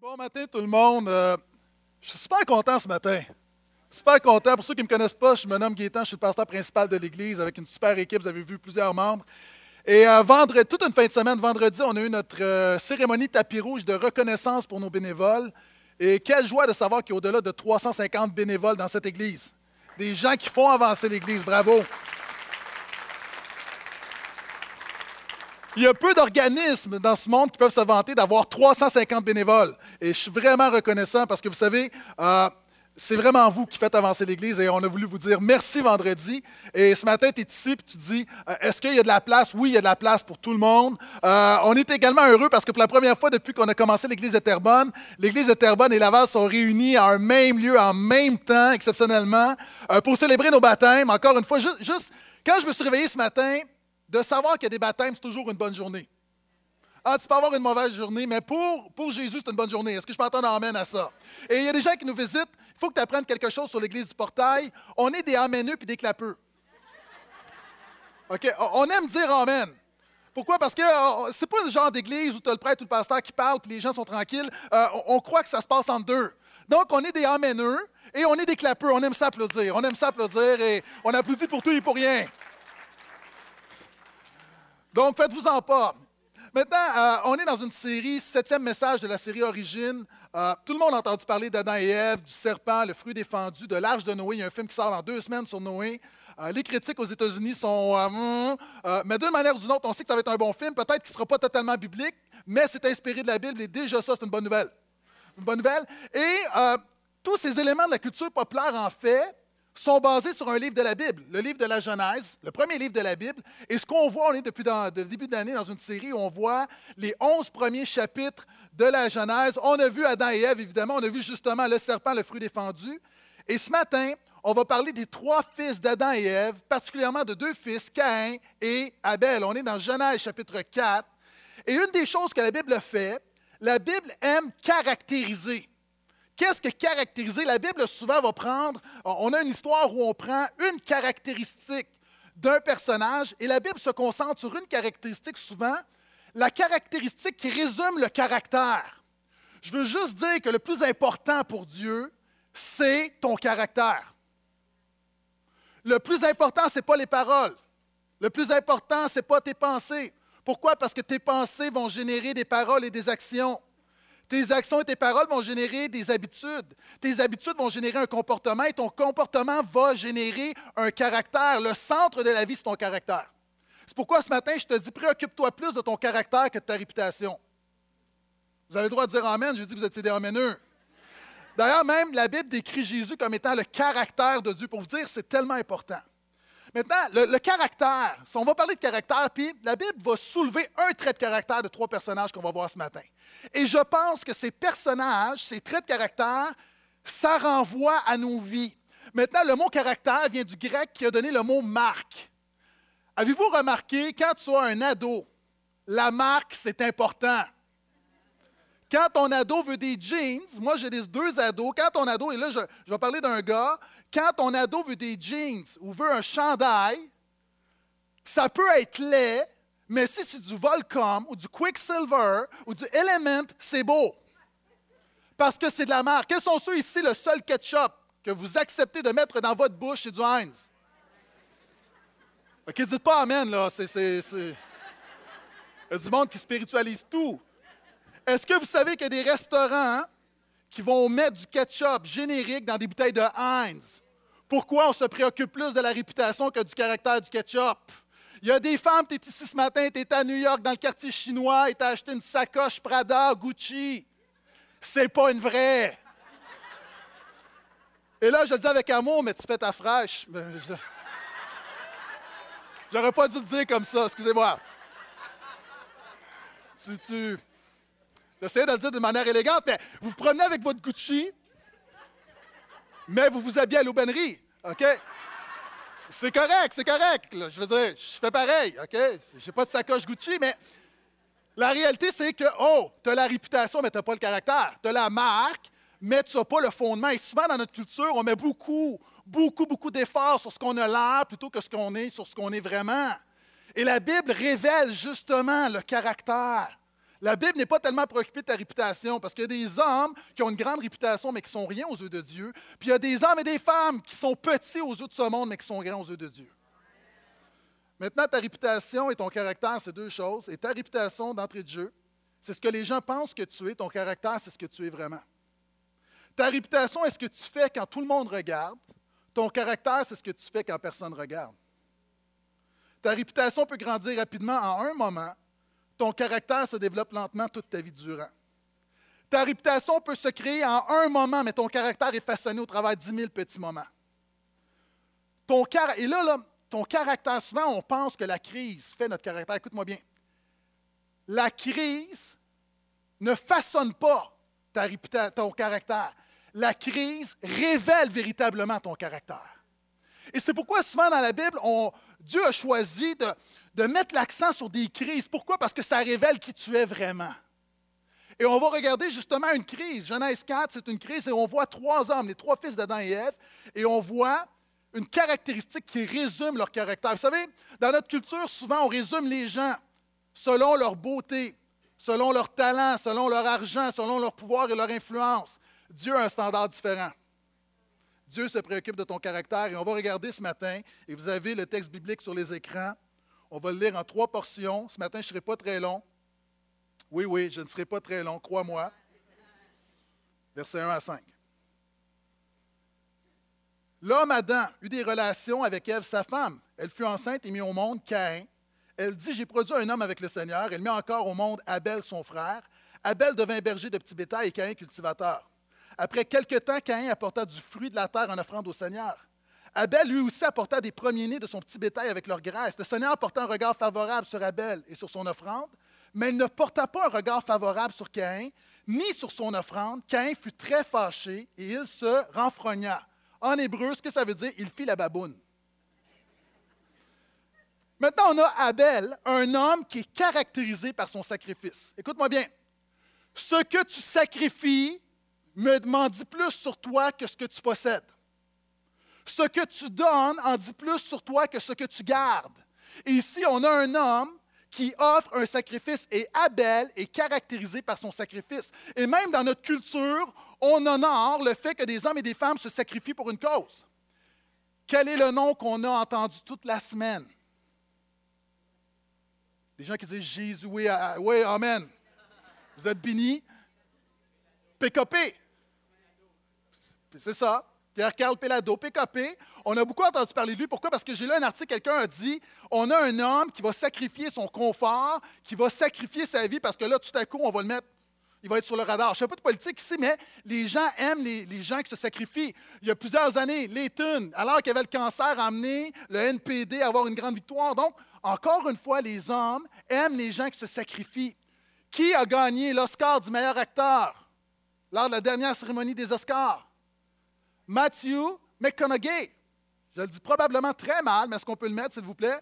Bon matin tout le monde. Euh, je suis super content ce matin. Super content. Pour ceux qui ne me connaissent pas, je me nomme Gaétan, je suis le pasteur principal de l'Église avec une super équipe. Vous avez vu plusieurs membres. Et euh, vendredi, toute une fin de semaine, vendredi, on a eu notre euh, cérémonie tapis rouge de reconnaissance pour nos bénévoles. Et quelle joie de savoir qu'il y a au-delà de 350 bénévoles dans cette Église. Des gens qui font avancer l'Église. Bravo. Il y a peu d'organismes dans ce monde qui peuvent se vanter d'avoir 350 bénévoles. Et je suis vraiment reconnaissant parce que vous savez, euh, c'est vraiment vous qui faites avancer l'Église et on a voulu vous dire merci vendredi. Et ce matin, tu es ici et tu dis euh, est-ce qu'il y a de la place? Oui, il y a de la place pour tout le monde. Euh, on est également heureux parce que pour la première fois depuis qu'on a commencé l'Église de Terrebonne, l'Église de Terrebonne et Laval sont réunis à un même lieu, en même temps, exceptionnellement, pour célébrer nos baptêmes. Encore une fois, juste quand je me suis réveillé ce matin, de savoir qu'il y a des baptêmes, c'est toujours une bonne journée. Ah, tu peux avoir une mauvaise journée, mais pour, pour Jésus, c'est une bonne journée. Est-ce que je peux entendre amène à ça? Et il y a des gens qui nous visitent. Il faut que tu apprennes quelque chose sur l'Église du Portail. On est des ameneux puis des clapeux. OK? On aime dire amen. Pourquoi? Parce que euh, c'est pas le genre d'église où tu as le prêtre ou le pasteur qui parle puis les gens sont tranquilles. Euh, on, croit que ça se passe en deux. Donc, on est des ameneux et on est des clapeux. On aime s'applaudir. On aime s'applaudir et on applaudit pour tout et pour rien. Donc, faites-vous-en pas. Maintenant, euh, on est dans une série, septième message de la série Origine. Euh, tout le monde a entendu parler d'Adam et Ève, du serpent, le fruit défendu, de l'Arche de Noé. Il y a un film qui sort dans deux semaines sur Noé. Euh, les critiques aux États-Unis sont. Hmm, mais d'une manière ou d'une autre, on sait que ça va être un bon film. Peut-être qu'il ne sera pas totalement biblique, mais c'est inspiré de la Bible et déjà ça, c'est une bonne nouvelle. Une bonne nouvelle. Et tous ces éléments de la culture populaire, en fait, sont basés sur un livre de la Bible, le livre de la Genèse, le premier livre de la Bible. Et ce qu'on voit, on est depuis le début de l'année dans une série où on voit les onze premiers chapitres de la Genèse. On a vu Adam et Ève, évidemment, on a vu justement le serpent, le fruit défendu. Et ce matin, on va parler des trois fils d'Adam et Ève, particulièrement de deux fils, Caïn et Abel. On est dans Genèse chapitre 4. Et une des choses que la Bible fait, la Bible aime caractériser. Qu'est-ce que caractériser? La Bible, souvent, va prendre, on a une histoire où on prend une caractéristique d'un personnage et la Bible se concentre sur une caractéristique souvent, la caractéristique qui résume le caractère. Je veux juste dire que le plus important pour Dieu, c'est ton caractère. Le plus important, ce n'est pas les paroles. Le plus important, ce n'est pas tes pensées. Pourquoi? Parce que tes pensées vont générer des paroles et des actions. Tes actions et tes paroles vont générer des habitudes. Tes habitudes vont générer un comportement et ton comportement va générer un caractère. Le centre de la vie, c'est ton caractère. C'est pourquoi ce matin, je te dis, préoccupe-toi plus de ton caractère que de ta réputation. Vous avez le droit de dire Amen. J'ai dit que vous étiez des ameneux. D'ailleurs, même la Bible décrit Jésus comme étant le caractère de Dieu. Pour vous dire, c'est tellement important. Maintenant, le, caractère, on va parler de caractère, puis la Bible va soulever un trait de caractère de trois personnages qu'on va voir ce matin. Et je pense que ces personnages, ces traits de caractère, ça renvoie à nos vies. Maintenant, le mot caractère vient du grec qui a donné le mot marque. Avez-vous remarqué, quand tu as un ado, la marque, c'est important. Quand ton ado veut des jeans, moi j'ai des deux ados, quand ton ado, et là je vais parler d'un gars, quand ton ado veut des jeans ou veut un chandail, ça peut être laid, mais si c'est du Volcom ou du Quicksilver ou du Element, c'est beau. Parce que c'est de la marque. Quels sont ceux ici, le seul ketchup que vous acceptez de mettre dans votre bouche, c'est du Heinz? OK, dites pas Amen, là. C'est, Il y a du monde qui spiritualise tout. Est-ce que vous savez a des restaurants qui vont mettre du ketchup générique dans des bouteilles de Heinz? Pourquoi on se préoccupe plus de la réputation que du caractère du ketchup? Il y a des femmes, tu es ici ce matin, tu es à New York dans le quartier chinois et tu as acheté une sacoche Prada, Gucci. C'est pas une vraie. Et là, je le dis avec amour, mais tu fais ta fraîche. J'aurais pas dû te dire comme ça, excusez-moi. Tu, tu... J'essayais de le dire de manière élégante, mais vous vous promenez avec votre Gucci, mais vous vous habillez à l'aubainerie, OK? C'est correct, c'est correct. Je veux dire, je fais pareil, OK? Je n'ai pas de sacoche Gucci, mais la réalité, c'est que, oh, tu as la réputation, mais tu n'as pas le caractère. Tu as la marque, mais tu n'as pas le fondement. Et souvent, dans notre culture, on met beaucoup, beaucoup, beaucoup d'efforts sur ce qu'on a l'air plutôt que ce qu'on est, sur ce qu'on est vraiment. Et la Bible révèle justement le caractère. La Bible n'est pas tellement préoccupée de ta réputation parce qu'il y a des hommes qui ont une grande réputation mais qui sont rien aux yeux de Dieu. Puis il y a des hommes et des femmes qui sont petits aux yeux de ce monde mais qui sont grands aux yeux de Dieu. Maintenant, ta réputation et ton caractère, c'est deux choses. Et ta réputation d'entrée de jeu, c'est ce que les gens pensent que tu es. Ton caractère, c'est ce que tu es vraiment. Ta réputation est ce que tu fais quand tout le monde regarde. Ton caractère, c'est ce que tu fais quand personne ne regarde. Ta réputation peut grandir rapidement en un moment. Ton caractère se développe lentement toute ta vie durant. Ta réputation peut se créer en un moment, mais ton caractère est façonné au travers de 10 000 petits moments. Ton et là, là, ton caractère, souvent on pense que la crise fait notre caractère. Écoute-moi bien. La crise ne façonne pas ta ton caractère. La crise révèle véritablement ton caractère. Et c'est pourquoi souvent dans la Bible, Dieu a choisi de, de mettre l'accent sur des crises. Pourquoi? Parce que ça révèle qui tu es vraiment. Et on va regarder justement une crise. Genèse 4, c'est une crise et on voit trois hommes, les trois fils d'Adam et Ève, et on voit une caractéristique qui résume leur caractère. Vous savez, dans notre culture, souvent, on résume les gens selon leur beauté, selon leur talent, selon leur argent, selon leur pouvoir et leur influence. Dieu a un standard différent. Dieu se préoccupe de ton caractère et on va regarder ce matin, et vous avez le texte biblique sur les écrans. On va le lire en trois portions. Ce matin, je ne serai pas très long. Oui, oui, je ne serai pas très long, crois-moi. Versets 1 à 5. L'homme Adam eut des relations avec Ève, sa femme. Elle fut enceinte et mit au monde Caïn. Elle dit J'ai produit un homme avec le Seigneur. Elle met encore au monde Abel, son frère. Abel devint berger de petits bétail et Caïn cultivateur. Après quelque temps, Caïn apporta du fruit de la terre en offrande au Seigneur. Abel lui aussi apporta des premiers-nés de son petit bétail avec leur graisse. Le Seigneur porta un regard favorable sur Abel et sur son offrande, mais il ne porta pas un regard favorable sur Caïn, ni sur son offrande. Caïn fut très fâché et il se renfrogna. En hébreu, ce que ça veut dire, il fit la baboune. Maintenant, on a Abel, un homme qui est caractérisé par son sacrifice. Écoute-moi bien. Ce que tu sacrifies me dit plus sur toi que ce que tu possèdes. Ce que tu donnes en dit plus sur toi que ce que tu gardes. Ici, on a un homme qui offre un sacrifice et Abel est caractérisé par son sacrifice. Et même dans notre culture, on honore le fait que des hommes et des femmes se sacrifient pour une cause. Quel est le nom qu'on a entendu toute la semaine? Des gens qui disent Jésus, oui, oui, Amen. Vous êtes bénis? PKP. C'est ça. Pierre-Carl Pelado, PKP. On a beaucoup entendu parler de lui. Pourquoi? Parce que j'ai lu un article, quelqu'un a dit on a un homme qui va sacrifier son confort, qui va sacrifier sa vie parce que là, tout à coup, on va le mettre il va être sur le radar. Je ne sais pas de politique ici, mais les gens aiment les, gens qui se sacrifient. Il y a plusieurs années, Layton, alors qu'il avait le cancer, a amené le NPD à avoir une grande victoire. Donc, encore une fois, les hommes aiment les gens qui se sacrifient. Qui a gagné l'Oscar du meilleur acteur lors de la dernière cérémonie des Oscars? Matthew McConaughey. Je le dis probablement très mal, mais est-ce qu'on peut le mettre, s'il vous plaît?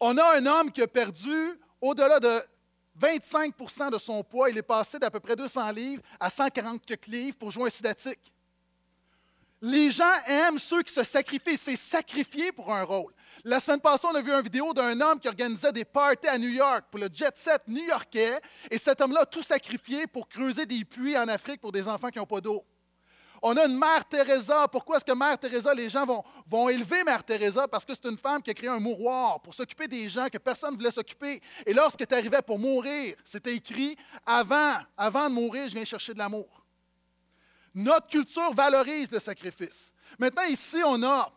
On a un homme qui a perdu au-delà de 25% de son poids. Il est passé d'à peu près 200 livres à 140 livres pour jouer un sidatique. Les gens aiment ceux qui se sacrifient. C'est sacrifier pour un rôle. La semaine passée, on a vu une vidéo d'un homme qui organisait des parties à New York pour le jet set new-yorkais. Et cet homme-là a tout sacrifié pour creuser des puits en Afrique pour des enfants qui n'ont pas d'eau. On a une Mère Teresa. Pourquoi est-ce que Mère Teresa, les gens vont, élever Mère Teresa? Parce que c'est une femme qui a créé un mouroir pour s'occuper des gens que personne ne voulait s'occuper. Et lorsqu'elle arrivait pour mourir, c'était écrit avant, avant de mourir, je viens chercher de l'amour. Notre culture valorise le sacrifice. Maintenant, ici, on a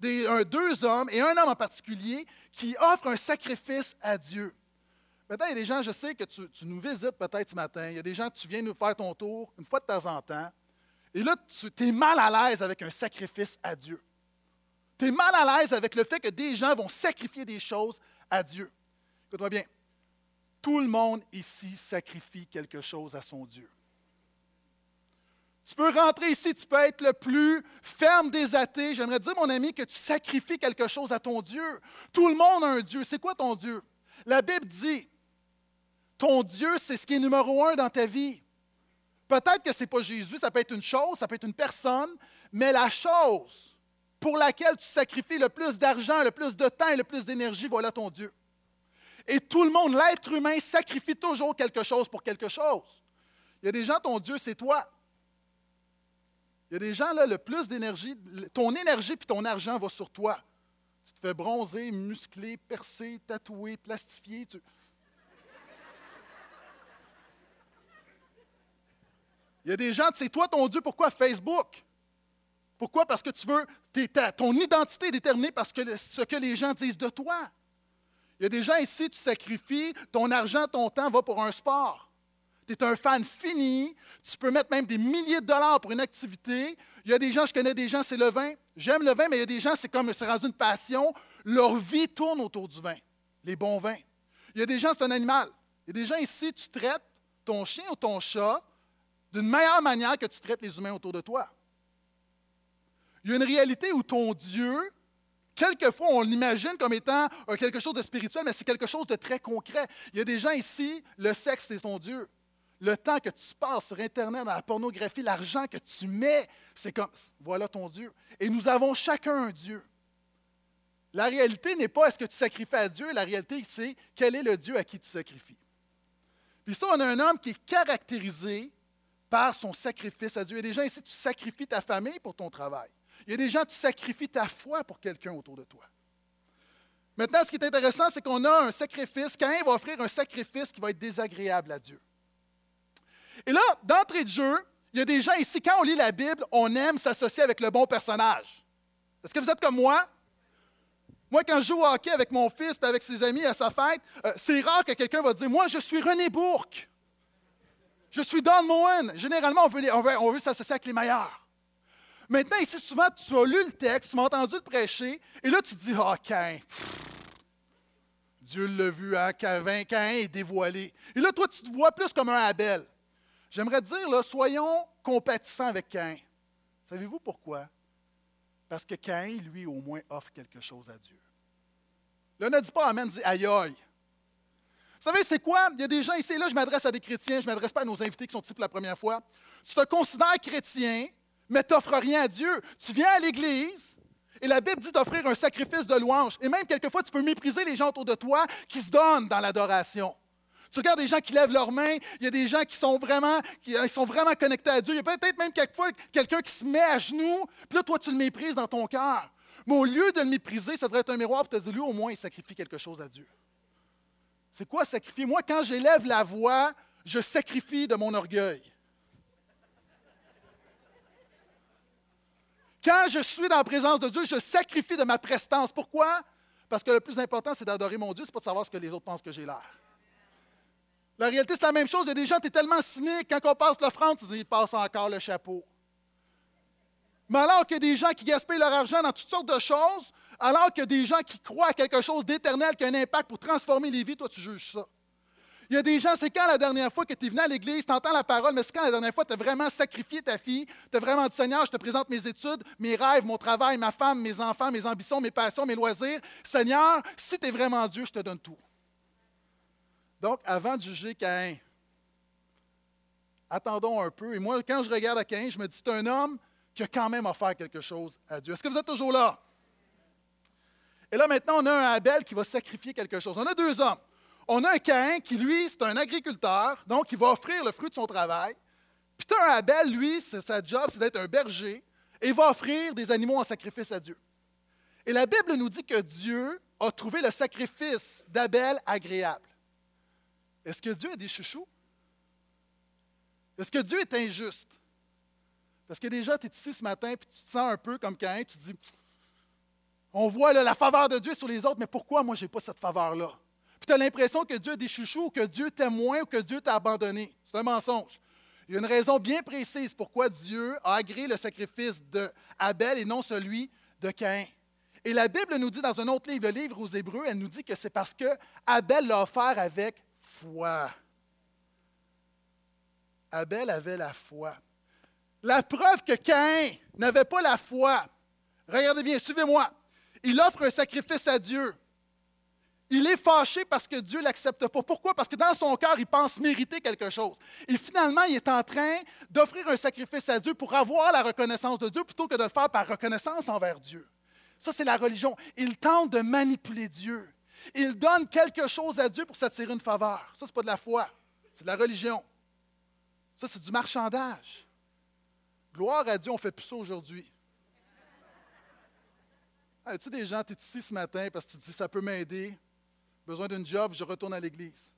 deux hommes et un homme en particulier qui offrent un sacrifice à Dieu. Maintenant, il y a des gens, je sais que tu, tu nous visites peut-être ce matin, il y a des gens que tu viens nous faire ton tour une fois de temps en temps. Et là, tu es mal à l'aise avec un sacrifice à Dieu. Tu es mal à l'aise avec le fait que des gens vont sacrifier des choses à Dieu. Écoute-moi bien. Tout le monde ici sacrifie quelque chose à son Dieu. Tu peux rentrer ici, tu peux être le plus ferme des athées. J'aimerais dire, mon ami, que tu sacrifies quelque chose à ton Dieu. Tout le monde a un Dieu. C'est quoi ton Dieu? La Bible dit, ton Dieu, c'est ce qui est numéro un dans ta vie. Peut-être que ce n'est pas Jésus, ça peut être une chose, ça peut être une personne, mais la chose pour laquelle tu sacrifies le plus d'argent, le plus de temps et le plus d'énergie, voilà ton Dieu. Et tout le monde, l'être humain, sacrifie toujours quelque chose pour quelque chose. Il y a des gens, ton Dieu, c'est toi. Il y a des gens, là, le plus d'énergie, ton énergie puis ton argent va sur toi. Tu te fais bronzer, muscler, percer, tatouer, plastifier. Il y a des gens, c'est toi ton Dieu, pourquoi Facebook? Pourquoi? Parce que tu veux, ton identité est déterminée parce que ce que les gens disent de toi. Il y a des gens ici, tu sacrifies, ton argent, ton temps va pour un sport. Tu es un fan fini, tu peux mettre même des milliers de dollars pour une activité. Il y a des gens, je connais des gens, c'est le vin. J'aime le vin, mais il y a des gens, c'est comme c'est rendu une passion. Leur vie tourne autour du vin, les bons vins. Il y a des gens, c'est un animal. Il y a des gens ici, tu traites ton chien ou ton chat d'une meilleure manière que tu traites les humains autour de toi. Il y a une réalité où ton Dieu, quelquefois, on l'imagine comme étant euh, quelque chose de spirituel, mais c'est quelque chose de très concret. Il y a des gens ici, le sexe, c'est ton Dieu. Le temps que tu passes sur Internet, dans la pornographie, l'argent que tu mets, c'est comme, voilà ton Dieu. Et nous avons chacun un Dieu. La réalité n'est pas est-ce que tu sacrifies à Dieu, la réalité, c'est quel est le Dieu à qui tu sacrifies. Puis ça, on a un homme qui est caractérisé par son sacrifice à Dieu. Il y a des gens ici, tu sacrifies ta famille pour ton travail. Il y a des gens, tu sacrifies ta foi pour quelqu'un autour de toi. Maintenant, ce qui est intéressant, c'est qu'on a un sacrifice. Caïn va offrir un sacrifice qui va être désagréable à Dieu. Et là, d'entrée de jeu, il y a des gens ici, quand on lit la Bible, on aime s'associer avec le bon personnage. Est-ce que vous êtes comme moi? Moi, quand je joue au hockey avec mon fils et avec ses amis à sa fête, euh, c'est rare que quelqu'un va dire Moi, je suis René Bourque. Je suis Don Moen. Généralement, on veut, on veut s'associer avec les meilleurs. Maintenant, ici, souvent, tu as lu le texte, tu m'as entendu le prêcher, et là, tu te dis, ah, Cain, Dieu l'a vu, hein, Cain, Cain est dévoilé. Et là, toi, tu te vois plus comme un Abel. J'aimerais dire, là, soyons compatissants avec Cain. Savez-vous pourquoi? Parce que Cain, lui, au moins, offre quelque chose à Dieu. Là, ne dis pas Amen, dis aïe aïe. Vous savez, c'est quoi? Il y a des gens ici, là, je m'adresse à des chrétiens, je ne m'adresse pas à nos invités qui sont ici pour la première fois. Tu te considères chrétien, mais tu n'offres rien à Dieu. Tu viens à l'Église, et la Bible dit d'offrir un sacrifice de louange. Et même quelquefois, tu peux mépriser les gens autour de toi qui se donnent dans l'adoration. Tu regardes des gens qui lèvent leurs mains, il y a des gens qui sont vraiment, ils sont vraiment connectés à Dieu. Il y a peut-être même quelquefois quelqu'un qui se met à genoux, puis là, toi, tu le méprises dans ton cœur. Mais au lieu de le mépriser, ça devrait être un miroir pour te dire, lui, au moins, il sacrifie quelque chose à Dieu. C'est quoi sacrifier? Moi, quand j'élève la voix, je sacrifie de mon orgueil. Quand je suis dans la présence de Dieu, je sacrifie de ma prestance. Pourquoi? Parce que le plus important, c'est d'adorer mon Dieu, ce n'est pas de savoir ce que les autres pensent que j'ai l'air. La réalité, c'est la même chose. Il y a des gens, tu es tellement cynique, quand on passe l'offrande, tu dis, il passe encore le chapeau. Mais alors qu'il y a des gens qui gaspillent leur argent dans toutes sortes de choses, alors a des gens qui croient à quelque chose d'éternel qui a un impact pour transformer les vies, toi, tu juges ça. Il y a des gens, c'est quand la dernière fois que tu es venu à l'Église, tu entends la parole, mais c'est quand la dernière fois tu as vraiment sacrifié ta fille, tu as vraiment dit Seigneur, je te présente mes études, mes rêves, mon travail, ma femme, mes enfants, mes ambitions, mes passions, mes loisirs. Seigneur, si tu es vraiment Dieu, je te donne tout. Donc, avant de juger Caïn, attendons un peu. Et moi, quand je regarde à Caïn, je me dis c'est un homme qui a quand même offert quelque chose à Dieu. Est-ce que vous êtes toujours là? Et là, maintenant, on a un Abel qui va sacrifier quelque chose. On a deux hommes. On a un Caïn qui, lui, c'est un agriculteur, donc il va offrir le fruit de son travail. Puis as un Abel, lui, sa job, c'est d'être un berger, et il va offrir des animaux en sacrifice à Dieu. Et la Bible nous dit que Dieu a trouvé le sacrifice d'Abel agréable. Est-ce que Dieu a des chouchous? Est-ce que Dieu est injuste? Parce que déjà, tu es ici ce matin, puis tu te sens un peu comme Caïn, tu te dis, on voit la faveur de Dieu sur les autres, mais pourquoi moi, je n'ai pas cette faveur-là? puis tu as l'impression que Dieu a des chouchous, que Dieu t'aime moins ou que Dieu t'a abandonné. C'est un mensonge. Il y a une raison bien précise pourquoi Dieu a agréé le sacrifice d'Abel et non celui de Caïn. Et la Bible nous dit dans un autre livre, le livre aux Hébreux, elle nous dit que c'est parce que Abel l'a offert avec foi. Abel avait la foi. La preuve que Caïn n'avait pas la foi, regardez bien, suivez-moi. Il offre un sacrifice à Dieu. Il est fâché parce que Dieu ne l'accepte pas. Pourquoi? Parce que dans son cœur, il pense mériter quelque chose. Et finalement, il est en train d'offrir un sacrifice à Dieu pour avoir la reconnaissance de Dieu plutôt que de le faire par reconnaissance envers Dieu. Ça, c'est la religion. Il tente de manipuler Dieu. Il donne quelque chose à Dieu pour s'attirer une faveur. Ça, ce n'est pas de la foi, c'est de la religion. Ça, c'est du marchandage. Gloire à Dieu, on ne fait plus ça aujourd'hui. Hey, tu des gens, tu es ici ce matin parce que tu te dis, ça peut m'aider, besoin d'une job, je retourne à l'église.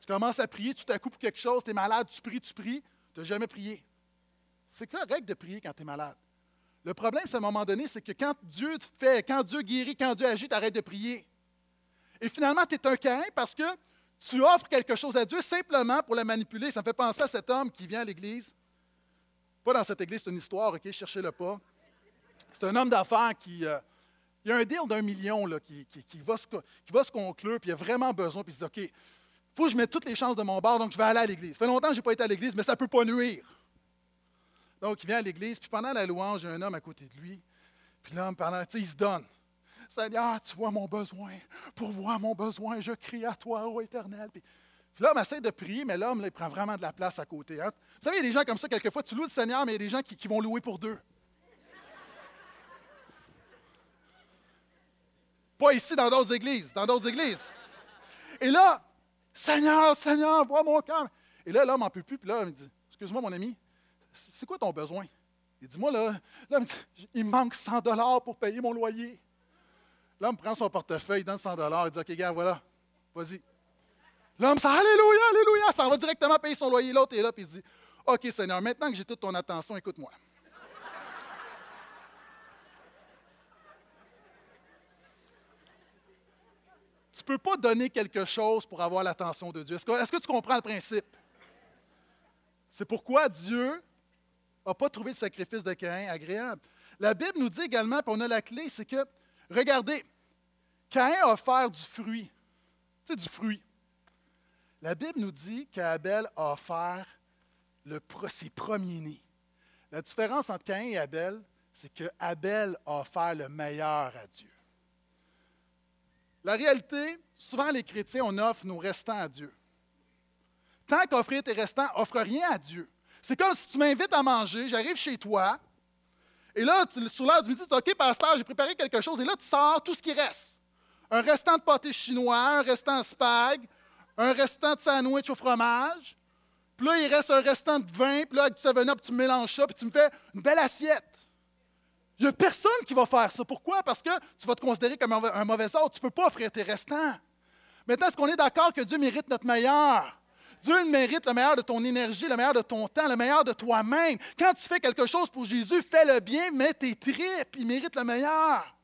Tu commences à prier tout à coup pour quelque chose, tu es malade, tu pries, tu pries, tu n'as jamais prié. C'est correct de prier quand tu es malade. Le problème, c'est à un moment donné, c'est que quand Dieu fait, quand Dieu guérit, quand Dieu agit, tu arrêtes de prier. Et finalement, tu es un caïn parce que tu offres quelque chose à Dieu simplement pour la manipuler. Ça me fait penser à cet homme qui vient à l'Église. Pas dans cette Église, c'est une histoire, OK, cherchez-le pas. C'est un homme d'affaires qui. Euh, il y a un deal d'un million là, qui, va se, qui, va conclure, puis il a vraiment besoin, puis il se dit OK, il faut que je mette toutes les chances de mon bord, donc je vais aller à l'Église. Ça fait longtemps que je n'ai pas été à l'Église, mais ça ne peut pas nuire. Donc, il vient à l'église, puis pendant la louange, il y a un homme à côté de lui. Puis l'homme, pendant, il se donne. Seigneur, tu vois mon besoin. Pour voir mon besoin, je crie à toi, ô éternel. Puis, l'homme essaie de prier, mais l'homme, il prend vraiment de la place à côté. Hein? Vous savez, il y a des gens comme ça, quelquefois, tu loues le Seigneur, mais il y a des gens qui, vont louer pour deux. Pas ici, dans d'autres églises, dans d'autres églises. Et là, Seigneur, Seigneur, vois mon cœur. Et là, l'homme n'en peut plus, puis là, il me dit, excuse-moi, mon ami, c'est quoi ton besoin? Il dit, moi, là, il me manque 100 dollars pour payer mon loyer. L'homme prend son portefeuille, il donne 100 dollars, il dit, OK, gars, voilà, vas-y. L'homme dit, Alléluia, Alléluia, ça va directement payer son loyer. L'autre est là, puis il dit, OK, Seigneur, maintenant que j'ai toute ton attention, écoute-moi. Tu ne peux pas donner quelque chose pour avoir l'attention de Dieu. Est-ce que, tu comprends le principe? C'est pourquoi Dieu n'a pas trouvé le sacrifice de Caïn agréable. La Bible nous dit également, puis on a la clé, c'est que, regardez, Caïn a offert du fruit. Tu sais, du fruit. La Bible nous dit qu'Abel a offert le, ses premiers-nés. La différence entre Caïn et Abel, c'est que Abel a offert le meilleur à Dieu. La réalité, souvent les chrétiens, on offre nos restants à Dieu. Tant qu'offrir tes restants, offre rien à Dieu. C'est comme si tu m'invites à manger, j'arrive chez toi, et là, sur l'heure du midi, tu dis OK, pasteur, j'ai préparé quelque chose, et là, tu sors tout ce qui reste. Un restant de pâté chinois, un restant de spag, un restant de sandwich au fromage. Puis là, il reste un restant de vin, puis là, avec du 7 tu mélanges ça, puis tu me fais une belle assiette. Il n'y a personne qui va faire ça. Pourquoi? Parce que tu vas te considérer comme un mauvais sort. Tu ne peux pas offrir tes restants. Maintenant, est-ce qu'on est d'accord que Dieu mérite notre meilleur? Dieu mérite le meilleur de ton énergie, le meilleur de ton temps, le meilleur de toi-même. Quand tu fais quelque chose pour Jésus, fais le bien, mets tes tripes. Il mérite le meilleur.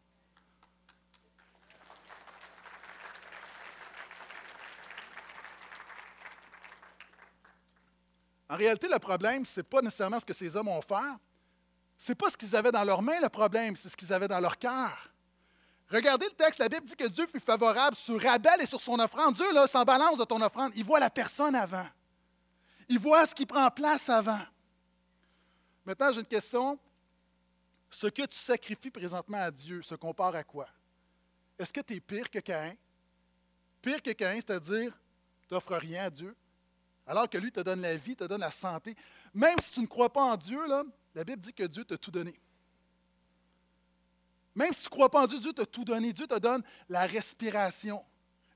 En réalité, le problème, ce n'est pas nécessairement ce que ces hommes ont fait. Ce n'est pas ce qu'ils avaient dans leurs mains, le problème, c'est ce qu'ils avaient dans leur cœur. Regardez le texte, la Bible dit que Dieu fut favorable sur Abel et sur son offrande. Dieu, là, s'en balance de ton offrande. Il voit la personne avant. Il voit ce qui prend place avant. Maintenant, j'ai une question. Ce que tu sacrifies présentement à Dieu se compare à quoi? Est-ce que tu es pire que Caïn? Pire que Caïn, c'est-à-dire, tu n'offres rien à Dieu, alors que lui te donne la vie, te donne la santé. Même si tu ne crois pas en Dieu, la Bible dit que Dieu t'a tout donné. Même si tu ne crois pas en Dieu, Dieu t'a tout donné. Dieu te donne la respiration.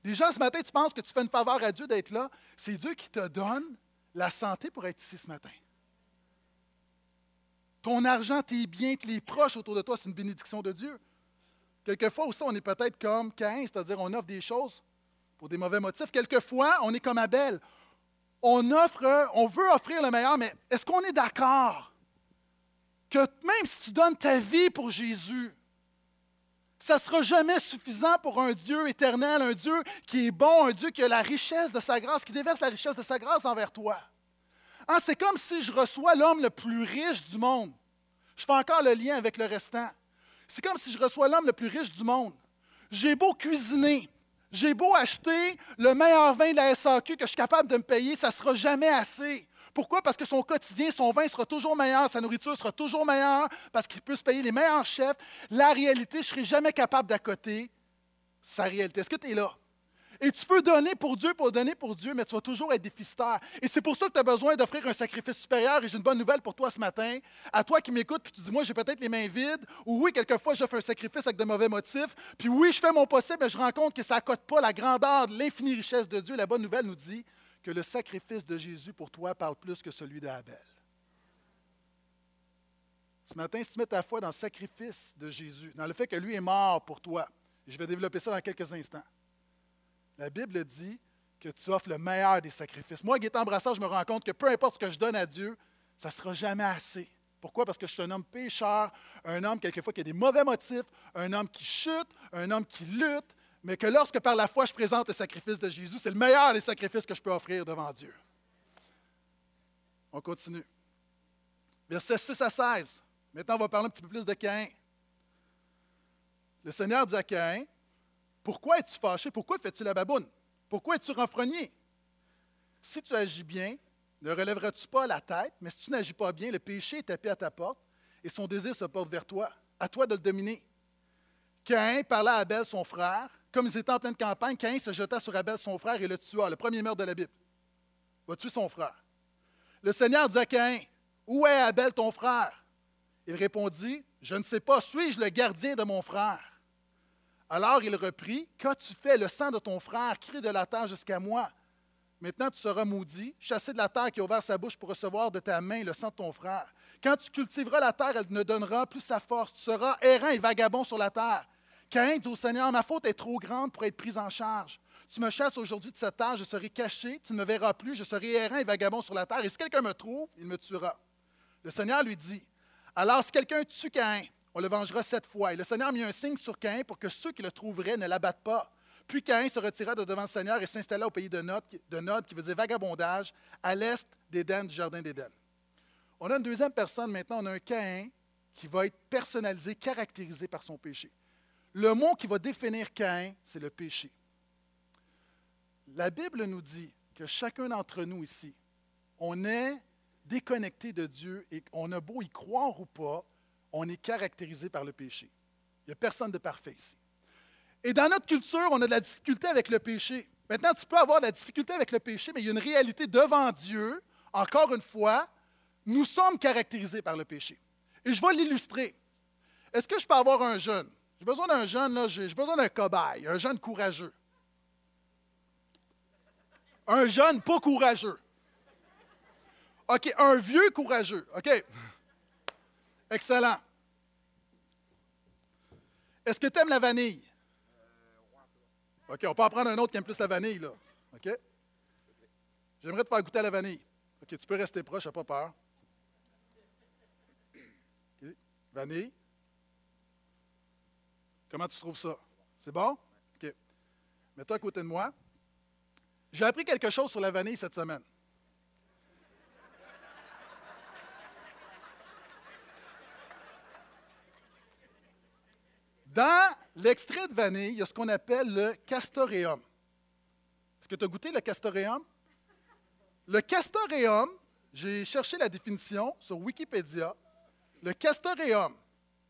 Les gens, ce matin, tu penses que tu fais une faveur à Dieu d'être là. C'est Dieu qui te donne la santé pour être ici ce matin. Ton argent, tes biens, les proches autour de toi, c'est une bénédiction de Dieu. Quelquefois aussi, on est peut-être comme Caïn, c'est-à-dire on offre des choses pour des mauvais motifs. Quelquefois, on est comme Abel. On veut offrir le meilleur, mais est-ce qu'on est d'accord que même si tu donnes ta vie pour Jésus, ça ne sera jamais suffisant pour un Dieu éternel, un Dieu qui est bon, un Dieu qui a la richesse de sa grâce, qui déverse la richesse de sa grâce envers toi? Hein, c'est comme si je reçois l'homme le plus riche du monde. Je fais encore le lien avec le restant. C'est comme si je reçois l'homme le plus riche du monde. J'ai beau cuisiner, j'ai beau acheter le meilleur vin de la SAQ que je suis capable de me payer, ça ne sera jamais assez. Pourquoi? Parce que son quotidien, son vin sera toujours meilleur, sa nourriture sera toujours meilleure, parce qu'il peut se payer les meilleurs chefs. La réalité, je ne serai jamais capable d'accoter sa réalité. Est-ce que tu es là? Et tu peux donner pour Dieu, pour donner pour Dieu, mais tu vas toujours être déficitaire. Et c'est pour ça que tu as besoin d'offrir un sacrifice supérieur. Et j'ai une bonne nouvelle pour toi ce matin. À toi qui m'écoutes, puis tu dis, moi, j'ai peut-être les mains vides. Ou oui, quelquefois, j'offre un sacrifice avec de mauvais motifs. Puis oui, je fais mon possible, mais je rends compte que ça n'accote pas la grandeur de l'infinie richesse de Dieu. La bonne nouvelle nous dit que le sacrifice de Jésus pour toi parle plus que celui d'Abel. Ce matin, si tu mets ta foi dans le sacrifice de Jésus, dans le fait que lui est mort pour toi, je vais développer ça dans quelques instants. La Bible dit que tu offres le meilleur des sacrifices. Moi, Gaétan Brassard, je me rends compte que peu importe ce que je donne à Dieu, ça ne sera jamais assez. Pourquoi? Parce que je suis un homme pécheur, un homme quelquefois qui a des mauvais motifs, un homme qui chute, un homme qui lutte, mais que lorsque par la foi je présente le sacrifice de Jésus, c'est le meilleur des sacrifices que je peux offrir devant Dieu. On continue. Versets 6 à 16. Maintenant, on va parler un petit peu plus de Caïn. Le Seigneur dit à Caïn, pourquoi es-tu fâché? Pourquoi fais-tu la baboune? Pourquoi es-tu renfrogné? Si tu agis bien, ne relèveras-tu pas la tête? Mais si tu n'agis pas bien, le péché est tapé à ta porte et son désir se porte vers toi. À toi de le dominer. Caïn parla à Abel, son frère. Comme ils étaient en pleine campagne, Caïn se jeta sur Abel, son frère, et le tua. Le premier meurtre de la Bible. Va tuer son frère. Le Seigneur dit à Caïn, Où est Abel, ton frère? Il répondit, Je ne sais pas, suis-je le gardien de mon frère? Alors il reprit, Qu'as-tu fait? Le sang de ton frère, crie de la terre jusqu'à moi? Maintenant tu seras maudit, chassé de la terre qui a ouvert sa bouche pour recevoir de ta main le sang de ton frère. Quand tu cultiveras la terre, elle ne donnera plus sa force. Tu seras errant et vagabond sur la terre. Caïn dit au Seigneur, ma faute est trop grande pour être prise en charge. Tu me chasses aujourd'hui de cette terre, je serai caché, tu ne me verras plus, je serai errant et vagabond sur la terre. Et si quelqu'un me trouve, il me tuera. Le Seigneur lui dit, alors, si quelqu'un tue Caïn, on le vengera sept fois. Et le Seigneur mit un signe sur Caïn pour que ceux qui le trouveraient ne l'abattent pas. Puis Caïn se retira de devant le Seigneur et s'installa au pays de Nod, de Nod qui veut dire vagabondage, à l'est d'Éden, du jardin d'Éden. On a une deuxième personne maintenant, on a un Caïn qui va être personnalisé, caractérisé par son péché. Le mot qui va définir Caïn, c'est le péché. La Bible nous dit que chacun d'entre nous ici, on est déconnecté de Dieu et on a beau y croire ou pas, on est caractérisé par le péché. Il n'y a personne de parfait ici. Et dans notre culture, on a de la difficulté avec le péché. Maintenant, tu peux avoir de la difficulté avec le péché, mais il y a une réalité devant Dieu. Encore une fois, nous sommes caractérisés par le péché. Et je vais l'illustrer. Est-ce que je peux avoir un jeune? J'ai besoin d'un jeune, là, j'ai besoin d'un cobaye, un jeune courageux. Un jeune pas courageux. OK, un vieux courageux. OK. Excellent. Est-ce que tu aimes la vanille? OK, on peut en prendre un autre qui aime plus la vanille, là. OK? J'aimerais te faire goûter à la vanille. OK, tu peux rester proche, n'as pas peur. Vanille. Comment tu trouves ça? C'est bon? OK. Mets-toi à côté de moi. J'ai appris quelque chose sur la vanille cette semaine. Dans l'extrait de vanille, il y a ce qu'on appelle le castoreum. Est-ce que tu as goûté le castoreum? Le castoreum, j'ai cherché la définition sur Wikipédia. Le castoreum,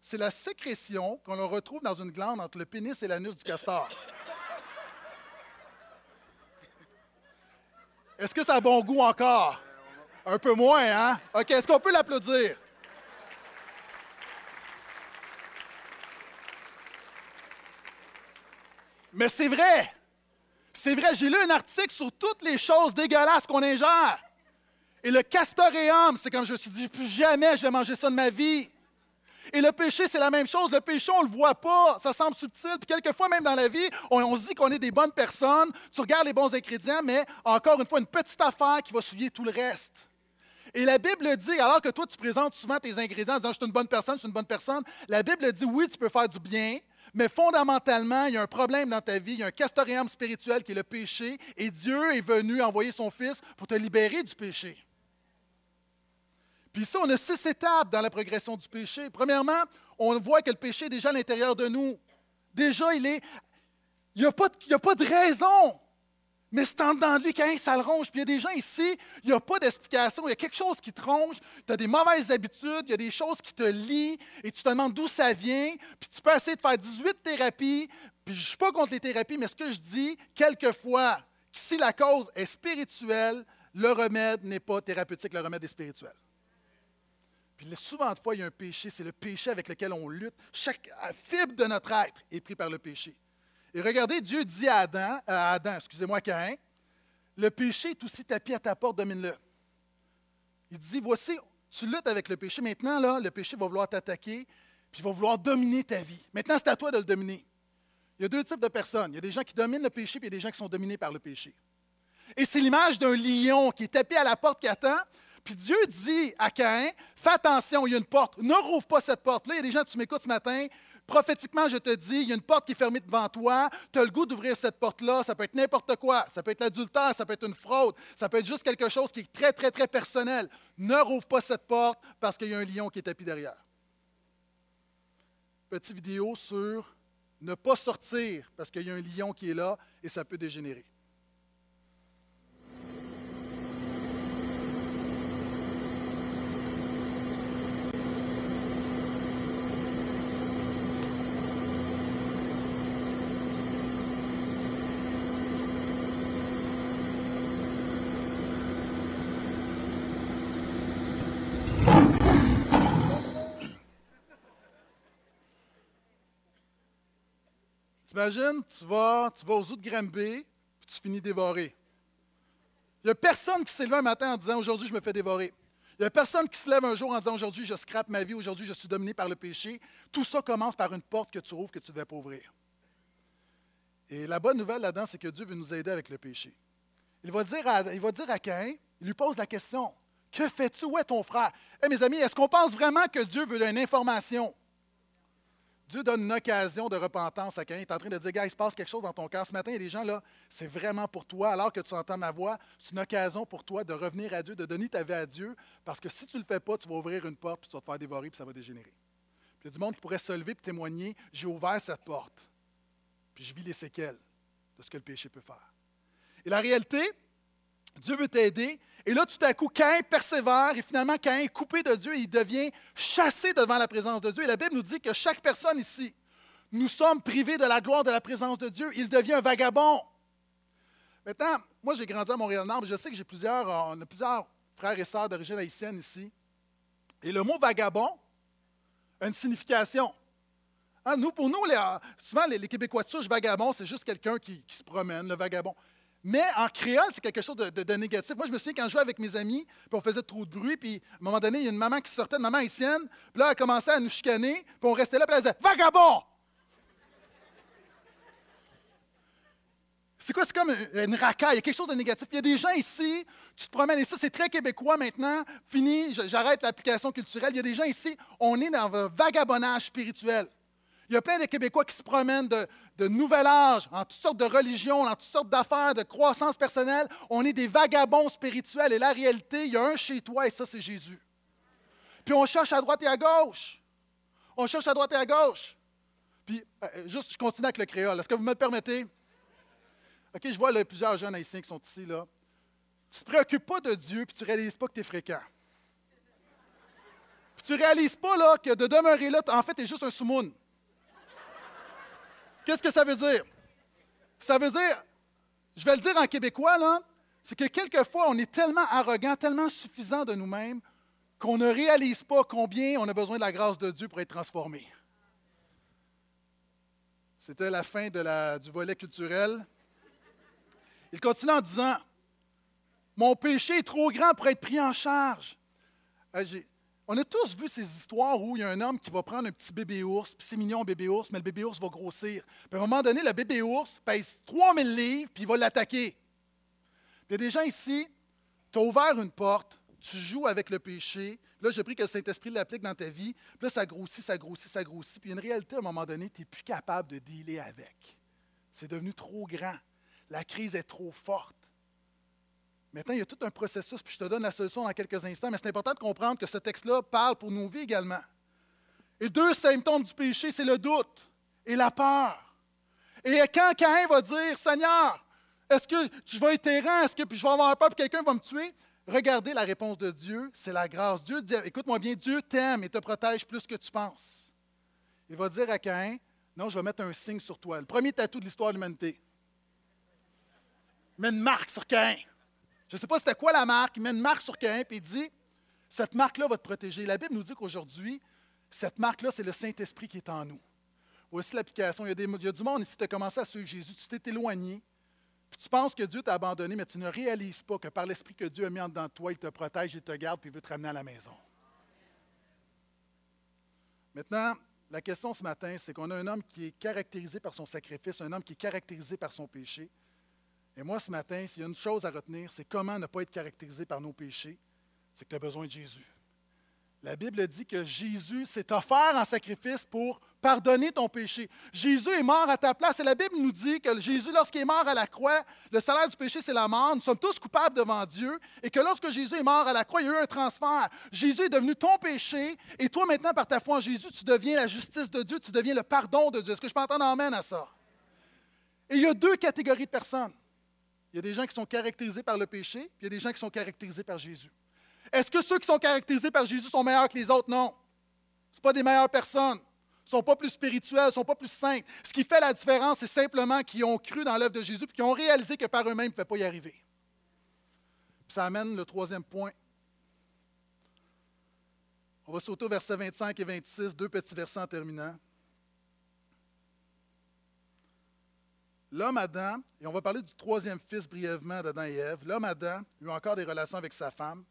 c'est la sécrétion qu'on retrouve dans une glande entre le pénis et l'anus du castor. Est-ce que ça a bon goût encore? Un peu moins, hein? OK, est-ce qu'on peut l'applaudir? Mais c'est vrai. C'est vrai, j'ai lu un article sur toutes les choses dégueulasses qu'on ingère. Et le castoreum, c'est comme je me suis dit, jamais je vais manger ça de ma vie. Et le péché, c'est la même chose. Le péché, on ne le voit pas. Ça semble subtil. Puis quelquefois, même dans la vie, on, on se dit qu'on est des bonnes personnes. Tu regardes les bons ingrédients, mais encore une fois, une petite affaire qui va souiller tout le reste. Et la Bible dit, alors que toi, tu présentes souvent tes ingrédients en disant, je suis une bonne personne, je suis une bonne personne, la Bible dit, oui, tu peux faire du bien, mais fondamentalement, il y a un problème dans ta vie, il y a un castoreum spirituel qui est le péché, et Dieu est venu envoyer son Fils pour te libérer du péché. Puis ça, on a six étapes dans la progression du péché. Premièrement, on voit que le péché est déjà à l'intérieur de nous. Déjà, il est. Il n'y a, pas de raison mais c'est en dedans de lui quand ça le ronge. Puis il y a des gens ici, il n'y a pas d'explication. Il y a quelque chose qui te ronge. Tu as des mauvaises habitudes, il y a des choses qui te lient et tu te demandes d'où ça vient. Puis tu peux essayer de faire 18 thérapies, Puis je ne suis pas contre les thérapies, mais ce que je dis, quelquefois, si la cause est spirituelle, le remède n'est pas thérapeutique, le remède est spirituel. Puis souvent il y a un péché, c'est le péché avec lequel on lutte. Chaque fibre de notre être est pris par le péché. Et regardez, Dieu dit à Adam, excusez-moi, Caïn, le péché est aussi tapis à ta porte, domine-le. Il dit, voici, tu luttes avec le péché. Maintenant, là, le péché va vouloir t'attaquer, puis va vouloir dominer ta vie. Maintenant, c'est à toi de le dominer. Il y a deux types de personnes. Il y a des gens qui dominent le péché, puis il y a des gens qui sont dominés par le péché. Et c'est l'image d'un lion qui est tapé à la porte qui attend. Puis Dieu dit à Caïn, fais attention, il y a une porte, ne rouvre pas cette porte. Là, il y a des gens, tu m'écoutes ce matin, prophétiquement, je te dis, il y a une porte qui est fermée devant toi, tu as le goût d'ouvrir cette porte-là, ça peut être n'importe quoi, ça peut être l'adultère, ça peut être une fraude, ça peut être juste quelque chose qui est très, très, très personnel. Ne rouvre pas cette porte parce qu'il y a un lion qui est tapis derrière. Petite vidéo sur ne pas sortir parce qu'il y a un lion qui est là et ça peut dégénérer. T'imagines, tu vas, tu vas aux zoo de puis tu finis dévoré. Il n'y a personne qui s'est levé un matin en disant Aujourd'hui, je me fais dévorer. Il n'y a personne qui se lève un jour en disant Aujourd'hui, je scrape ma vie, aujourd'hui, je suis dominé par le péché. Tout ça commence par une porte que tu ouvres que tu ne devais pas ouvrir. Et la bonne nouvelle là-dedans, c'est que Dieu veut nous aider avec le péché. Il va dire à, il va dire à Caïn, il lui pose la question Que fais-tu? Où est ton frère Eh mes amis, est-ce qu'on pense vraiment que Dieu veut une information? Dieu donne une occasion de repentance à quelqu'un. Il est en train de dire, gars, il se passe quelque chose dans ton cœur. Ce matin, il y a des gens là, c'est vraiment pour toi. Alors que tu entends ma voix, c'est une occasion pour toi de revenir à Dieu, de donner ta vie à Dieu. Parce que si tu ne le fais pas, tu vas ouvrir une porte, puis tu vas te faire dévorer, puis ça va dégénérer. Puis il y a du monde qui pourrait se lever et témoigner j'ai ouvert cette porte, puis je vis les séquelles de ce que le péché peut faire. Et la réalité, Dieu veut t'aider, et là, tout à coup, Cain persévère et finalement, Cain est coupé de Dieu et il devient chassé devant la présence de Dieu. Et la Bible nous dit que chaque personne ici, nous sommes privés de la gloire de la présence de Dieu. Il devient un vagabond. Maintenant, moi, j'ai grandi à Montréal-Nord, je sais que j'ai plusieurs, frères et sœurs d'origine haïtienne ici. Et le mot vagabond a une signification. Hein, nous, pour nous, souvent, les, Québécois de vagabond, c'est juste quelqu'un qui se promène, le vagabond. Mais en créole, c'est quelque chose de, négatif. Moi, je me souviens quand je jouais avec mes amis, puis on faisait trop de bruit, puis à un moment donné, il y a une maman qui sortait, une maman haïtienne, puis là, elle commençait à nous chicaner, puis on restait là, puis elle disait Vagabond C'est quoi? C'est comme une racaille, il y a quelque chose de négatif. Il y a des gens ici, tu te promènes, et ça, c'est très québécois maintenant. Fini, j'arrête l'application culturelle. Il y a des gens ici, on est dans un vagabondage spirituel. Il y a plein de Québécois qui se promènent de, nouvel âge, en toutes sortes de religions, en toutes sortes d'affaires, de croissance personnelle. On est des vagabonds spirituels. Et la réalité, il y a un chez toi et ça, c'est Jésus. Puis on cherche à droite et à gauche. On cherche à droite et à gauche. Puis, euh, euh, juste, je continue avec le créole. Est-ce que vous me le permettez? OK, je vois plusieurs jeunes haïtiens qui sont ici. Là. Tu ne te préoccupes pas de Dieu puis tu ne réalises pas que tu es fréquent. Puis tu ne réalises pas que de demeurer là, en fait, tu es juste un soumoun. Qu'est-ce que ça veut dire? Ça veut dire, je vais le dire en québécois, là, c'est que quelquefois, on est tellement arrogant, tellement suffisant de nous-mêmes, qu'on ne réalise pas combien on a besoin de la grâce de Dieu pour être transformé. C'était la fin du volet culturel. Il continue en disant Mon péché est trop grand pour être pris en charge. On a tous vu ces histoires où il y a un homme qui va prendre un petit bébé ours, puis c'est mignon, bébé ours, mais le bébé ours va grossir. Puis à un moment donné, le bébé ours pèse 3000 livres, puis il va l'attaquer. il y a des gens ici, tu as ouvert une porte, tu joues avec le péché. Là, j'ai pris que le Saint-Esprit l'applique dans ta vie. Puis là, ça grossit, ça grossit, ça grossit. Puis il y a une réalité, à un moment donné, tu n'es plus capable de dealer avec. C'est devenu trop grand. La crise est trop forte. Maintenant, il y a tout un processus, puis je te donne la solution dans quelques instants, mais c'est important de comprendre que ce texte-là parle pour nos vies également. Et deux symptômes du péché, c'est le doute et la peur. Et quand Caïn va dire, Seigneur, est-ce que tu vas être errant, est-ce que puis je vais avoir peur, que quelqu'un va me tuer? Regardez la réponse de Dieu, c'est la grâce. Dieu dit, écoute-moi bien, Dieu t'aime et te protège plus que tu penses. Il va dire à Caïn, Non, je vais mettre un signe sur toi. Le premier tatou de l'histoire de l'humanité. Il met une marque sur Cain. Je ne sais pas c'était quoi la marque. Il met une marque sur Cain, puis il dit Cette marque-là va te protéger. La Bible nous dit qu'aujourd'hui, cette marque-là, c'est le Saint-Esprit qui est en nous. Voici l'application. Il, y a il y a du monde ici, tu as commencé à suivre Jésus, tu t'es éloigné, puis tu penses que Dieu t'a abandonné, mais tu ne réalises pas que par l'Esprit que Dieu a mis en dedans de toi, il te protège, il te garde, puis il veut te ramener à la maison. Maintenant, la question ce matin, c'est qu'on a un homme qui est caractérisé par son sacrifice, un homme qui est caractérisé par son péché. Et moi, ce matin, s'il y a une chose à retenir, c'est comment ne pas être caractérisé par nos péchés, c'est que tu as besoin de Jésus. La Bible dit que Jésus s'est offert en sacrifice pour pardonner ton péché. Jésus est mort à ta place et la Bible nous dit que Jésus, lorsqu'il est mort à la croix, le salaire du péché, c'est la mort. Nous sommes tous coupables devant Dieu et que lorsque Jésus est mort à la croix, il y a eu un transfert. Jésus est devenu ton péché et toi maintenant, par ta foi en Jésus, tu deviens la justice de Dieu, tu deviens le pardon de Dieu. Est-ce que je peux entendre amène à ça? Et il y a deux catégories de personnes. Il y a des gens qui sont caractérisés par le péché, puis il y a des gens qui sont caractérisés par Jésus. Est-ce que ceux qui sont caractérisés par Jésus sont meilleurs que les autres? Non. Ce ne pas des meilleures personnes. Ils ne sont pas plus spirituels, ne sont pas plus saints. Ce qui fait la différence, c'est simplement qu'ils ont cru dans l'œuvre de Jésus et qu'ils ont réalisé que par eux-mêmes, ils ne pouvaient pas y arriver. Puis ça amène le troisième point. On va sauter au verset 25 et 26, deux petits versets en terminant. L'homme Adam, et on va parler du troisième fils brièvement d'Adam et Ève, l'homme Adam eut encore des relations avec sa femme.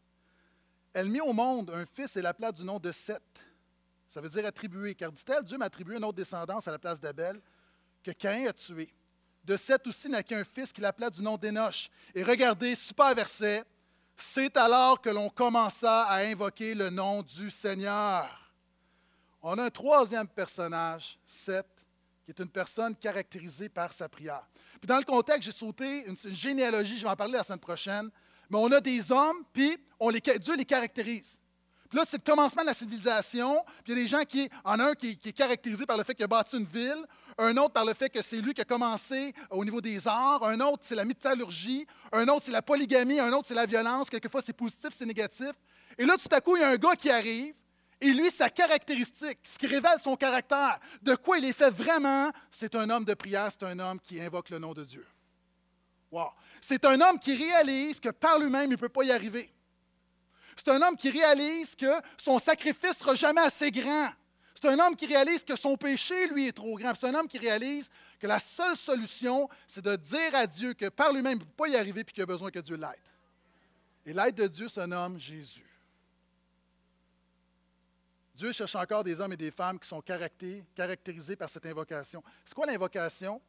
Elle mit au monde un fils et l'appela du nom de Seth. Ça veut dire attribué, car dit-elle, Dieu m'a attribué une autre descendance à la place d'Abel que Caïn a tué. De Seth aussi naquit un fils qu'il appela du nom d'Énoch. Et regardez, super verset, c'est alors que l'on commença à invoquer le nom du Seigneur. On a un troisième personnage, Seth, qui est une personne caractérisée par sa prière. Puis dans le contexte, j'ai sauté une, généalogie, je vais en parler la semaine prochaine, mais on a des hommes, puis on les, Dieu les caractérise. Puis là, c'est le commencement de la civilisation. Puis il y a des gens qui, en un qui, est caractérisé par le fait qu'il a bâti une ville, un autre par le fait que c'est lui qui a commencé au niveau des arts, un autre c'est la métallurgie, un autre c'est la polygamie, un autre c'est la violence. Quelquefois c'est positif, c'est négatif. Et là, tout à coup, il y a un gars qui arrive, et lui, sa caractéristique, ce qui révèle son caractère, de quoi il est fait vraiment, c'est un homme de prière, c'est un homme qui invoque le nom de Dieu. C'est un homme qui réalise que par lui-même, il ne peut pas y arriver. C'est un homme qui réalise que son sacrifice ne sera jamais assez grand. C'est un homme qui réalise que son péché, lui, est trop grand. C'est un homme qui réalise que la seule solution, c'est de dire à Dieu que par lui-même, il ne peut pas y arriver et qu'il a besoin que Dieu l'aide. Et l'aide de Dieu se nomme Jésus. Dieu cherche encore des hommes et des femmes qui sont caractérisés par cette invocation. C'est quoi l'invocation?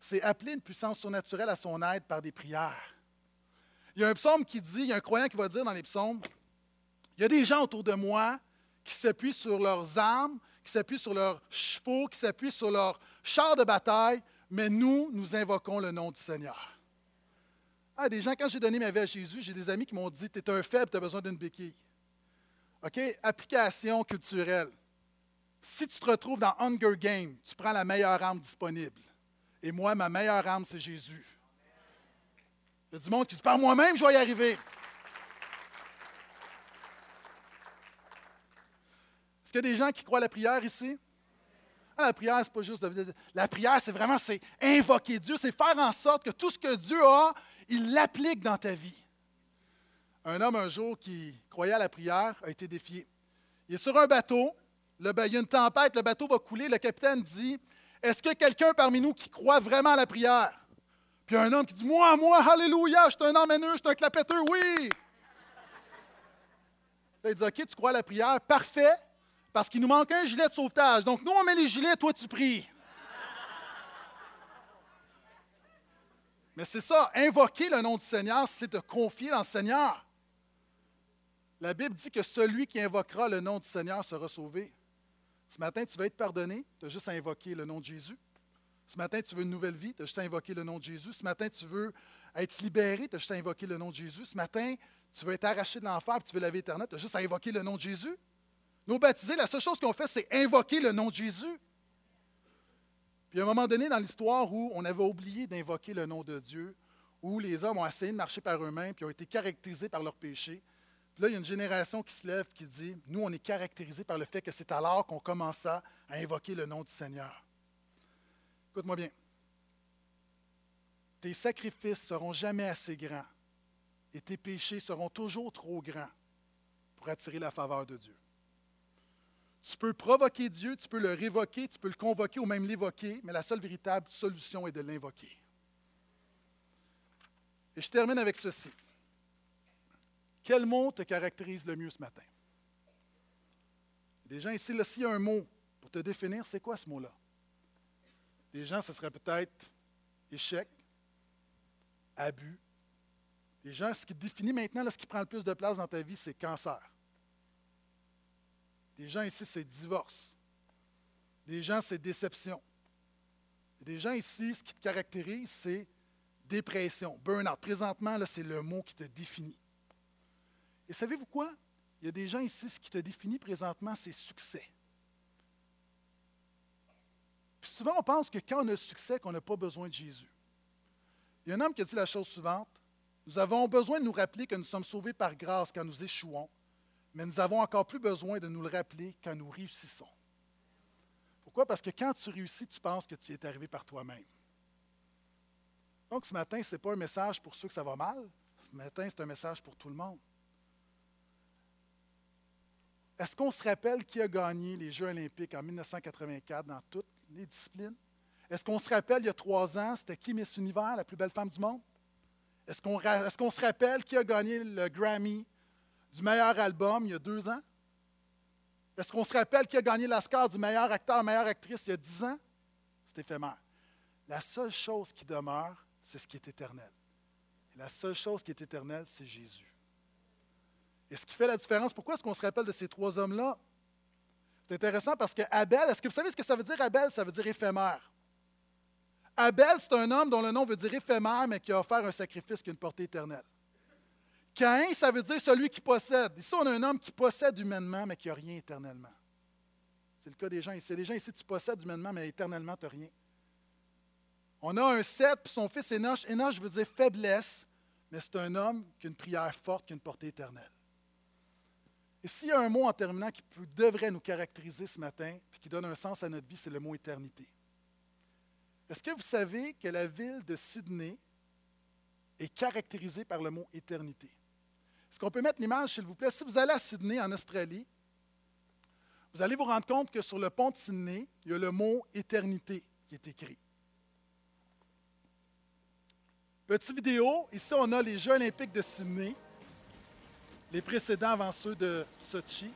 c'est appeler une puissance surnaturelle à son aide par des prières. Il y a un psaume qui dit, il y a un croyant qui va dire dans les psaumes, il y a des gens autour de moi qui s'appuient sur leurs armes, qui s'appuient sur leurs chevaux, qui s'appuient sur leurs chars de bataille, mais nous, nous invoquons le nom du Seigneur. Ah, des gens, quand j'ai donné ma vie à Jésus, j'ai des amis qui m'ont dit, tu es un faible, tu as besoin d'une béquille. OK? Application culturelle. Si tu te retrouves dans Hunger Game, tu prends la meilleure arme disponible. Et moi, ma meilleure arme, c'est Jésus. Il y a du monde qui dit Par moi-même, je vais y arriver. Est-ce qu'il y a des gens qui croient à la prière ici? Ah, la prière, c'est pas juste de. La prière, c'est vraiment c'est invoquer Dieu, c'est faire en sorte que tout ce que Dieu a, il l'applique dans ta vie. Un homme, un jour, qui croyait à la prière, a été défié. Il est sur un bateau, il y a une tempête, le bateau va couler, le capitaine dit est-ce a quelqu'un parmi nous qui croit vraiment à la prière? Puis il y a un homme qui dit Moi, moi, Alléluia, je suis un homme je suis un clapetteur, oui. il dit OK, tu crois à la prière? Parfait, parce qu'il nous manque un gilet de sauvetage. Donc nous, on met les gilets, toi, tu pries. Mais c'est ça, invoquer le nom du Seigneur, c'est te confier dans le Seigneur. La Bible dit que celui qui invoquera le nom du Seigneur sera sauvé. Ce matin, tu veux être pardonné, tu as juste à invoquer le nom de Jésus. Ce matin, tu veux une nouvelle vie, tu as juste à invoquer le nom de Jésus. Ce matin, tu veux être libéré, tu as juste à invoquer le nom de Jésus. Ce matin, tu veux être arraché de l'enfer, tu veux la vie éternelle, tu as juste à invoquer le nom de Jésus. Nos baptisés, la seule chose qu'on fait, c'est invoquer le nom de Jésus. Puis à un moment donné dans l'histoire où on avait oublié d'invoquer le nom de Dieu, où les hommes ont essayé de marcher par eux-mêmes, puis ont été caractérisés par leurs péchés, là, il y a une génération qui se lève qui dit Nous, on est caractérisés par le fait que c'est alors qu'on commença à invoquer le nom du Seigneur. Écoute-moi bien. Tes sacrifices seront jamais assez grands et tes péchés seront toujours trop grands pour attirer la faveur de Dieu. Tu peux provoquer Dieu, tu peux le révoquer, tu peux le convoquer ou même l'évoquer, mais la seule véritable solution est de l'invoquer. Et je termine avec ceci. Quel mot te caractérise le mieux ce matin? Des gens ici, s'il y a un mot pour te définir, c'est quoi ce mot-là? Des gens, ce serait peut-être échec, abus. Des gens, ce qui te définit maintenant, ce qui prend le plus de place dans ta vie, c'est cancer. Des gens ici, c'est divorce. Des gens, c'est déception. des gens ici, ce qui te caractérise, c'est dépression, burn-out. Présentement, c'est le mot qui te définit. Et savez-vous quoi? Il y a des gens ici, ce qui te définit présentement, c'est succès. Puis souvent, on pense que quand on a succès, qu'on n'a pas besoin de Jésus. Il y a un homme qui a dit la chose suivante. Nous avons besoin de nous rappeler que nous sommes sauvés par grâce quand nous échouons mais nous avons encore plus besoin de nous le rappeler quand nous réussissons. Pourquoi? Parce que quand tu réussis, tu penses que tu es arrivé par toi-même. Donc ce matin, ce n'est pas un message pour ceux que ça va mal. Ce matin, c'est un message pour tout le monde. Est-ce qu'on se rappelle qui a gagné les Jeux olympiques en 1984 dans toutes les disciplines? Est-ce qu'on se rappelle, il y a trois ans, c'était qui Miss Univers, la plus belle femme du monde? Est-ce qu'on se rappelle qui a gagné le Grammy du meilleur album il y a deux ans? Est-ce qu'on se rappelle qui a gagné l'Oscar du meilleur acteur, meilleure actrice il y a dix ans? C'est éphémère. La seule chose qui demeure, c'est ce qui est éternel. Et la seule chose qui est éternelle, c'est Jésus. Et ce qui fait la différence, pourquoi est-ce qu'on se rappelle de ces trois hommes-là? C'est intéressant parce que Abel, est-ce que vous savez ce que ça veut dire Abel? Ça veut dire éphémère. Abel, c'est un homme dont le nom veut dire éphémère, mais qui a offert un sacrifice qui a une portée éternelle. Caïn, ça veut dire celui qui possède. Ici, on a un homme qui possède humainement, mais qui n'a rien éternellement. C'est le cas des gens ici. Les gens ici, tu possèdes humainement, mais éternellement, tu n'as rien. On a un Seth, puis son fils Enoch. Enoch veut dire faiblesse, mais c'est un homme qui a une prière forte, qui a une portée éternelle. Et s'il y a un mot en terminant qui devrait nous caractériser ce matin, puis qui donne un sens à notre vie, c'est le mot éternité. Est-ce que vous savez que la ville de Sydney est caractérisée par le mot éternité? Est-ce qu'on peut mettre l'image, s'il vous plaît? Si vous allez à Sydney, en Australie, vous allez vous rendre compte que sur le pont de Sydney, il y a le mot éternité qui est écrit. Petite vidéo, ici on a les Jeux olympiques de Sydney, les précédents avant ceux de Sochi.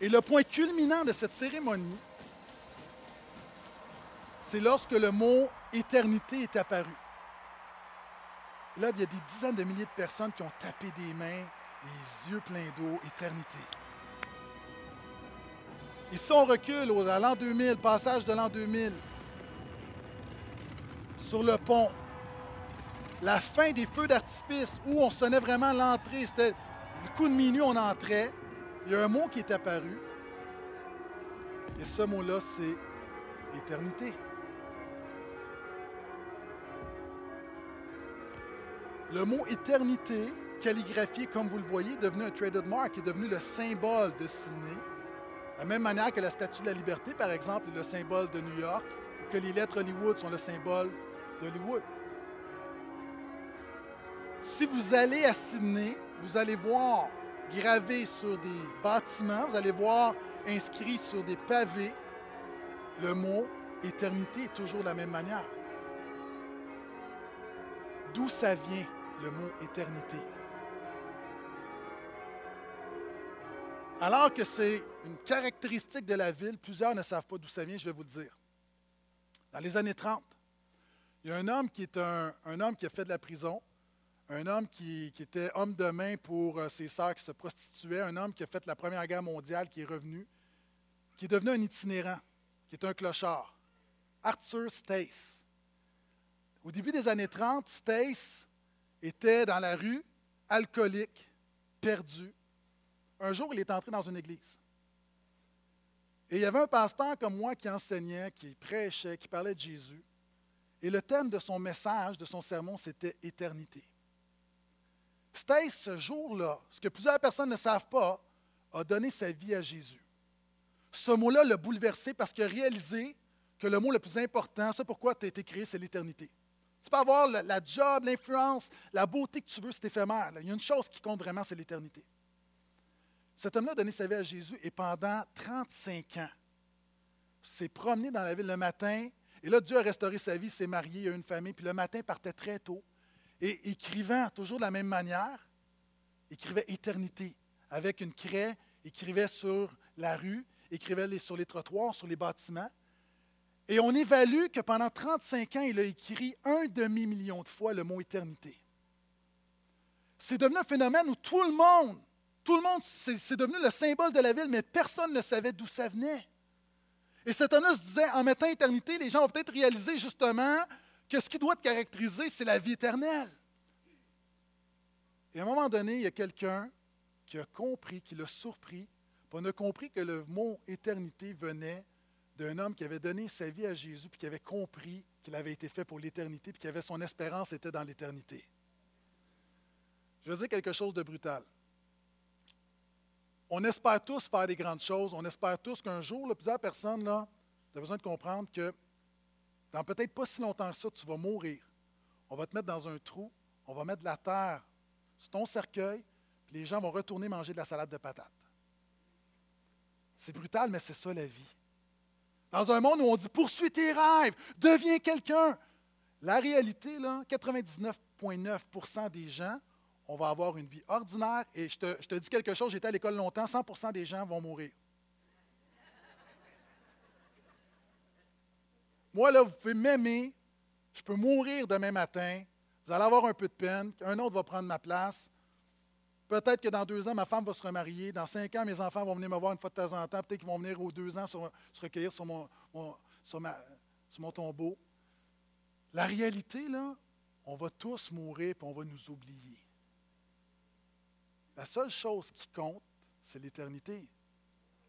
Et le point culminant de cette cérémonie, c'est lorsque le mot éternité est apparu. Là, il y a des dizaines de milliers de personnes qui ont tapé des mains, les yeux pleins d'eau, éternité. Et si on recule à l'an 2000, passage de l'an 2000, sur le pont, la fin des feux d'artifice où on sonnait vraiment l'entrée, c'était le coup de minuit, on entrait, il y a un mot qui est apparu. Et ce mot-là, c'est éternité. Le mot éternité, calligraphié comme vous le voyez, est devenu un traded mark, est devenu le symbole de Sydney. De la même manière que la Statue de la Liberté, par exemple, est le symbole de New York, ou que les lettres Hollywood sont le symbole d'Hollywood. Si vous allez à Sydney, vous allez voir gravé sur des bâtiments, vous allez voir inscrit sur des pavés le mot éternité est toujours de la même manière. D'où ça vient? le mot éternité? Alors que c'est une caractéristique de la ville, plusieurs ne savent pas d'où ça vient, je vais vous le dire. Dans les années 30, il y a un homme qui est un, homme qui a fait de la prison, un homme qui, était homme de main pour euh, ses sœurs qui se prostituaient, un homme qui a fait la Première Guerre mondiale, qui est revenu, qui est devenu un itinérant, qui est un clochard. Arthur Stace. Au début des années 30, Stace était dans la rue, alcoolique, perdu. Un jour, il est entré dans une église. Et il y avait un pasteur comme moi qui enseignait, qui prêchait, qui parlait de Jésus. Et le thème de son message, de son sermon, c'était éternité. Stace, ce jour-là, ce que plusieurs personnes ne savent pas, a donné sa vie à Jésus. Ce mot-là l'a bouleversé parce qu'il a réalisé que le mot le plus important, c'est pourquoi tu as été créé, c'est l'éternité. Tu peux avoir la, job, l'influence, la beauté que tu veux, c'est éphémère. Il y a une chose qui compte vraiment, c'est l'éternité. Cet homme-là a donné sa vie à Jésus et pendant 35 ans, s'est promené dans la ville le matin. Et là, Dieu a restauré sa vie, s'est marié, il a une famille. Puis le matin, il partait très tôt. Et écrivant toujours de la même manière, écrivait éternité avec une craie, écrivait sur la rue, écrivait sur les trottoirs, sur les bâtiments. Et on évalue que pendant 35 ans, il a écrit un demi-million de fois le mot éternité. C'est devenu un phénomène où tout le monde, tout le monde, c'est devenu le symbole de la ville, mais personne ne savait d'où ça venait. Et se disait, en mettant éternité, les gens vont peut-être réaliser justement que ce qui doit te caractériser, c'est la vie éternelle. Et à un moment donné, il y a quelqu'un qui a compris, qui l'a surpris, on a compris que le mot éternité venait d'un homme qui avait donné sa vie à Jésus, puis qui avait compris qu'il avait été fait pour l'éternité, puis avait son espérance était dans l'éternité. Je veux dire quelque chose de brutal. On espère tous faire des grandes choses. On espère tous qu'un jour, plusieurs personnes, là, tu besoin de comprendre que dans peut-être pas si longtemps que ça, tu vas mourir. On va te mettre dans un trou, on va mettre de la terre sur ton cercueil, puis les gens vont retourner manger de la salade de patates. C'est brutal, mais c'est ça la vie. Dans un monde où on dit poursuis tes rêves, deviens quelqu'un. La réalité, là, 99,9% des gens, on va avoir une vie ordinaire. Et je te, je te dis quelque chose, j'étais à l'école longtemps, 100% des gens vont mourir. Moi, là, vous pouvez m'aimer, je peux mourir demain matin, vous allez avoir un peu de peine, un autre va prendre ma place. Peut-être que dans deux ans, ma femme va se remarier. Dans cinq ans, mes enfants vont venir me voir une fois de temps en temps. Peut-être qu'ils vont venir aux deux ans se recueillir sur mon tombeau. La réalité, là, on va tous mourir et on va nous oublier. La seule chose qui compte, c'est l'éternité.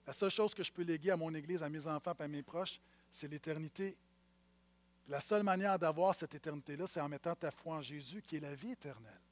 La seule chose que je peux léguer à mon Église, à mes enfants et à mes proches, c'est l'éternité. La seule manière d'avoir cette éternité-là, c'est en mettant ta foi en Jésus, qui est la vie éternelle.